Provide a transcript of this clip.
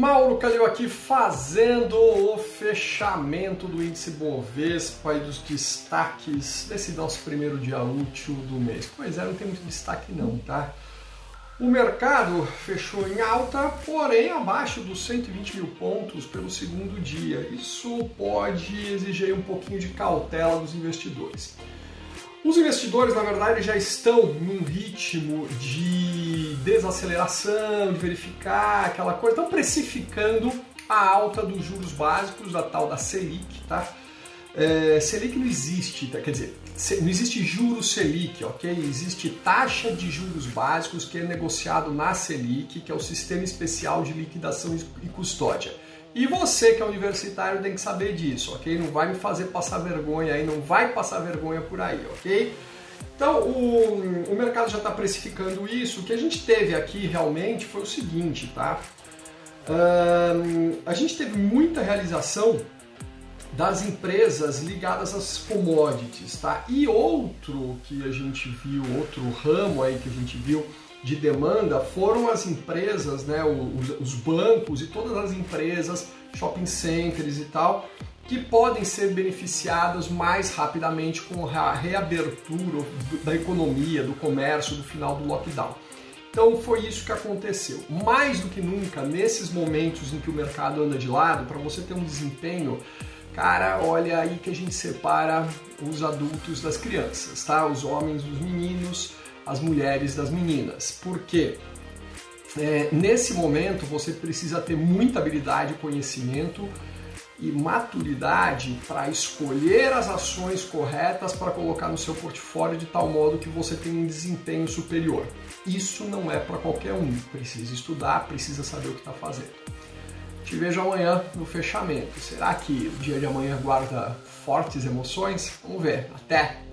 Mauro Calil aqui fazendo o fechamento do índice Bovespa e dos destaques desse nosso primeiro dia útil do mês. Pois é, não tem muito destaque não, tá? O mercado fechou em alta, porém abaixo dos 120 mil pontos pelo segundo dia. Isso pode exigir um pouquinho de cautela dos investidores. Os investidores, na verdade, já estão num ritmo de desaceleração, de verificar aquela coisa, estão precificando a alta dos juros básicos, da tal da Selic, tá? É, Selic não existe, tá? quer dizer, não existe juros Selic, ok? Existe taxa de juros básicos que é negociado na Selic, que é o Sistema Especial de Liquidação e Custódia. E você que é universitário tem que saber disso, ok? Não vai me fazer passar vergonha aí, não vai passar vergonha por aí, ok? Então o, o mercado já está precificando isso. O que a gente teve aqui realmente foi o seguinte, tá? Um, a gente teve muita realização das empresas ligadas às commodities, tá? E outro que a gente viu, outro ramo aí que a gente viu de demanda foram as empresas, né, os, os bancos e todas as empresas, shopping centers e tal, que podem ser beneficiadas mais rapidamente com a reabertura da economia, do comércio, do final do lockdown. Então foi isso que aconteceu. Mais do que nunca, nesses momentos em que o mercado anda de lado, para você ter um desempenho, cara, olha aí que a gente separa os adultos das crianças, tá? Os homens dos meninos, as mulheres das meninas. Porque é, nesse momento você precisa ter muita habilidade, conhecimento e maturidade para escolher as ações corretas para colocar no seu portfólio de tal modo que você tenha um desempenho superior. Isso não é para qualquer um. Precisa estudar, precisa saber o que está fazendo. Te vejo amanhã no fechamento. Será que o dia de amanhã guarda fortes emoções? Vamos ver. Até!